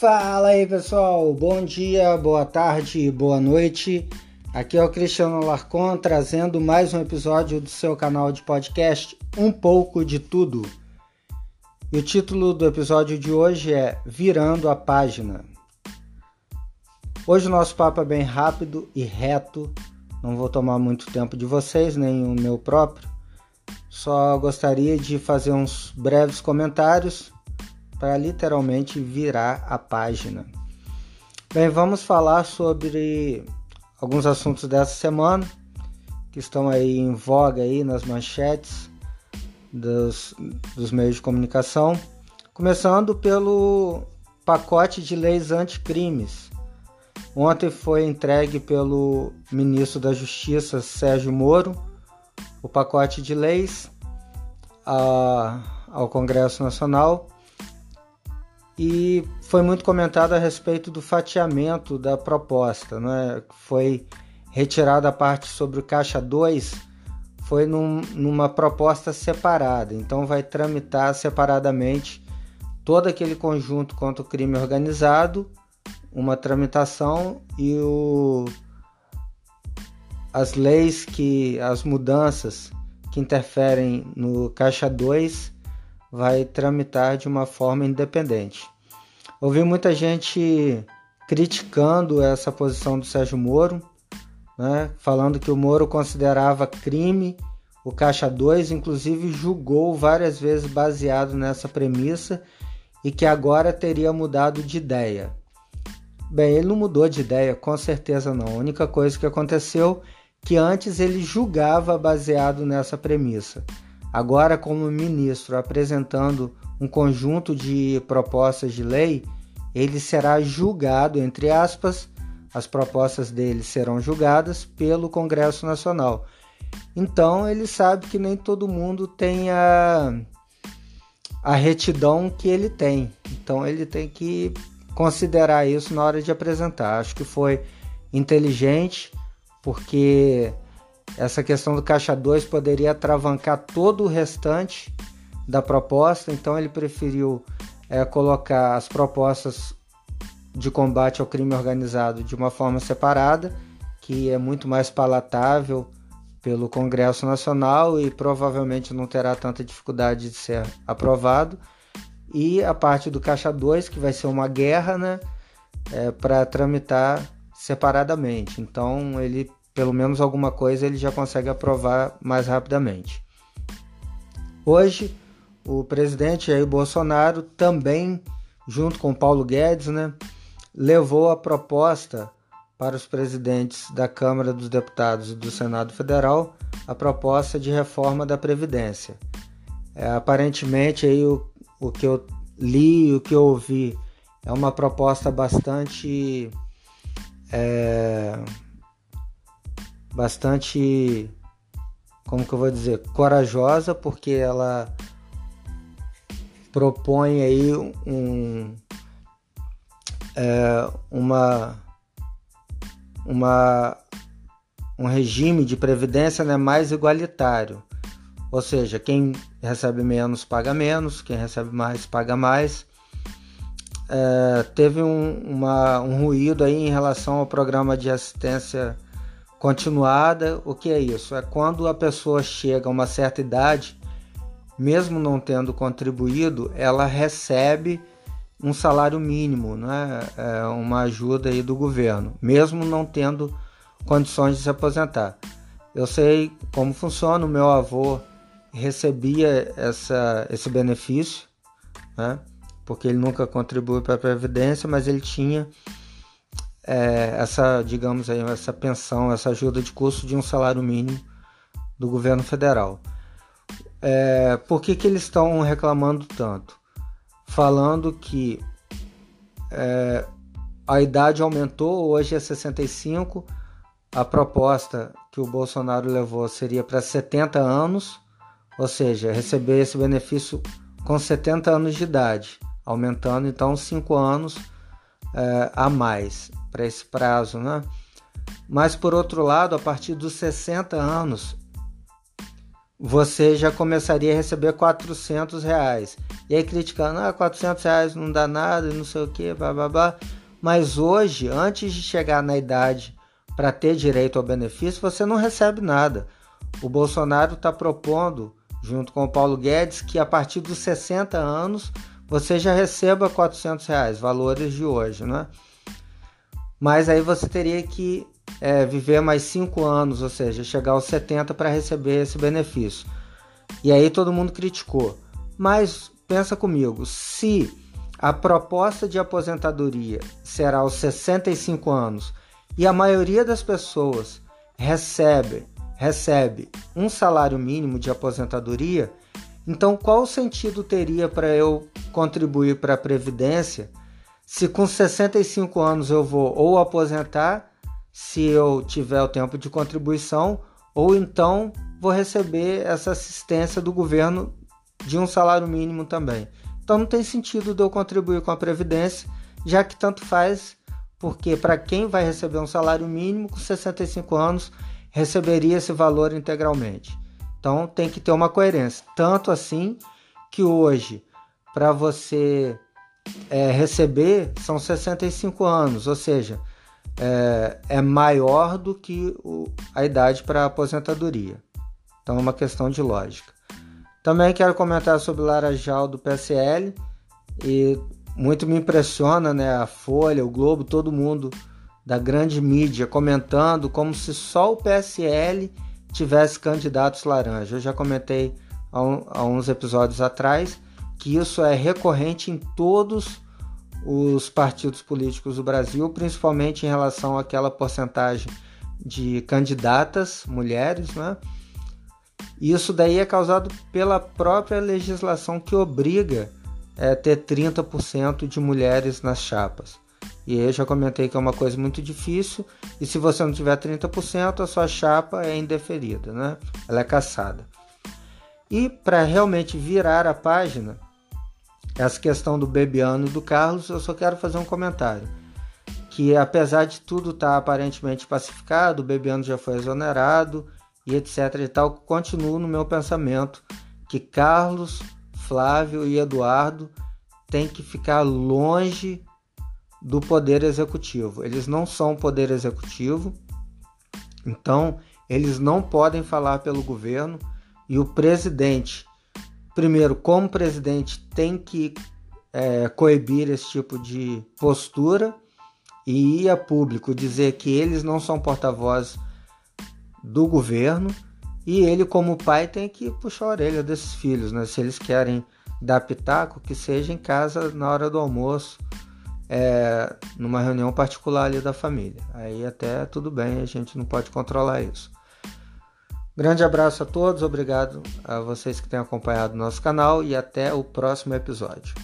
Fala aí pessoal, bom dia, boa tarde, boa noite. Aqui é o Cristiano Larcon trazendo mais um episódio do seu canal de podcast Um pouco de Tudo. E o título do episódio de hoje é Virando a Página. Hoje o nosso papo é bem rápido e reto, não vou tomar muito tempo de vocês, nem o meu próprio. Só gostaria de fazer uns breves comentários para literalmente virar a página. Bem, vamos falar sobre alguns assuntos dessa semana que estão aí em voga aí nas manchetes dos, dos meios de comunicação, começando pelo pacote de leis anticrimes. Ontem foi entregue pelo ministro da Justiça Sérgio Moro o pacote de leis a, ao Congresso Nacional e foi muito comentado a respeito do fatiamento da proposta, né? Foi retirada a parte sobre o caixa 2, foi num, numa proposta separada, então vai tramitar separadamente todo aquele conjunto contra o crime organizado, uma tramitação e o, as leis que as mudanças que interferem no caixa 2 vai tramitar de uma forma independente. Ouvi muita gente criticando essa posição do Sérgio Moro, né, falando que o Moro considerava crime o Caixa 2, inclusive julgou várias vezes baseado nessa premissa e que agora teria mudado de ideia. Bem, ele não mudou de ideia, com certeza não. A única coisa que aconteceu é que antes ele julgava baseado nessa premissa. Agora, como ministro apresentando um conjunto de propostas de lei, ele será julgado, entre aspas, as propostas dele serão julgadas pelo Congresso Nacional. Então, ele sabe que nem todo mundo tem a, a retidão que ele tem. Então, ele tem que considerar isso na hora de apresentar. Acho que foi inteligente, porque essa questão do caixa 2 poderia atravancar todo o restante da proposta, então ele preferiu é, colocar as propostas de combate ao crime organizado de uma forma separada, que é muito mais palatável pelo Congresso Nacional e provavelmente não terá tanta dificuldade de ser aprovado. E a parte do Caixa 2, que vai ser uma guerra, né, é, para tramitar separadamente. Então ele pelo menos alguma coisa ele já consegue aprovar mais rapidamente. Hoje, o presidente Jair Bolsonaro também, junto com Paulo Guedes, né, levou a proposta para os presidentes da Câmara dos Deputados e do Senado Federal a proposta de reforma da Previdência. É, aparentemente, aí, o, o que eu li e o que eu ouvi é uma proposta bastante. É, bastante, como que eu vou dizer, corajosa, porque ela propõe aí um, é, uma, uma, um regime de previdência né, mais igualitário. Ou seja, quem recebe menos paga menos, quem recebe mais paga mais. É, teve um, uma, um ruído aí em relação ao programa de assistência continuada. O que é isso? É quando a pessoa chega a uma certa idade, mesmo não tendo contribuído, ela recebe um salário mínimo, né? É uma ajuda aí do governo, mesmo não tendo condições de se aposentar. Eu sei como funciona, o meu avô recebia essa, esse benefício, né? porque ele nunca contribuiu para a Previdência, mas ele tinha é, essa, digamos aí, essa pensão, essa ajuda de custo de um salário mínimo do governo federal. É, por que, que eles estão reclamando tanto? Falando que é, a idade aumentou, hoje é 65, a proposta que o Bolsonaro levou seria para 70 anos, ou seja, receber esse benefício com 70 anos de idade, aumentando então 5 anos é, a mais para esse prazo, né? Mas por outro lado, a partir dos 60 anos, você já começaria a receber 400 reais. E aí criticando, ah, 400 reais não dá nada, não sei o que, blá. Mas hoje, antes de chegar na idade para ter direito ao benefício, você não recebe nada. O Bolsonaro está propondo, junto com o Paulo Guedes, que a partir dos 60 anos você já receba 400 reais, valores de hoje, né? Mas aí você teria que é, viver mais 5 anos, ou seja, chegar aos 70 para receber esse benefício. E aí todo mundo criticou. Mas pensa comigo, se a proposta de aposentadoria será aos 65 anos e a maioria das pessoas recebe recebe um salário mínimo de aposentadoria, então qual sentido teria para eu contribuir para a previdência se com 65 anos eu vou ou aposentar se eu tiver o tempo de contribuição ou então vou receber essa assistência do governo de um salário mínimo também. Então não tem sentido de eu contribuir com a previdência, já que tanto faz, porque para quem vai receber um salário mínimo com 65 anos receberia esse valor integralmente. Então tem que ter uma coerência. Tanto assim que hoje, para você é, receber, são 65 anos, ou seja, é, é maior do que o, a idade para aposentadoria. Então é uma questão de lógica. Também quero comentar sobre o Laranjal do PSL e muito me impressiona né, a Folha, o Globo, todo mundo da grande mídia comentando como se só o PSL tivesse candidatos laranja. Eu já comentei há, um, há uns episódios atrás que isso é recorrente em todos os partidos políticos do Brasil, principalmente em relação àquela porcentagem de candidatas mulheres, né? Isso daí é causado pela própria legislação que obriga é, ter 30% de mulheres nas chapas. E eu já comentei que é uma coisa muito difícil. E se você não tiver 30%, a sua chapa é indeferida, né? Ela é caçada. E para realmente virar a página, essa questão do Bebiano e do Carlos, eu só quero fazer um comentário. Que apesar de tudo estar tá aparentemente pacificado, o Bebiano já foi exonerado e etc e tal, continuo no meu pensamento que Carlos, Flávio e Eduardo têm que ficar longe do poder executivo. Eles não são poder executivo, então eles não podem falar pelo governo e o presidente, primeiro, como presidente, tem que é, coibir esse tipo de postura e ir a público dizer que eles não são porta-voz do governo e ele, como pai, tem que puxar a orelha desses filhos, né? Se eles querem dar pitaco, que seja em casa na hora do almoço é, numa reunião particular ali da família. Aí até tudo bem, a gente não pode controlar isso. Grande abraço a todos, obrigado a vocês que têm acompanhado o nosso canal e até o próximo episódio.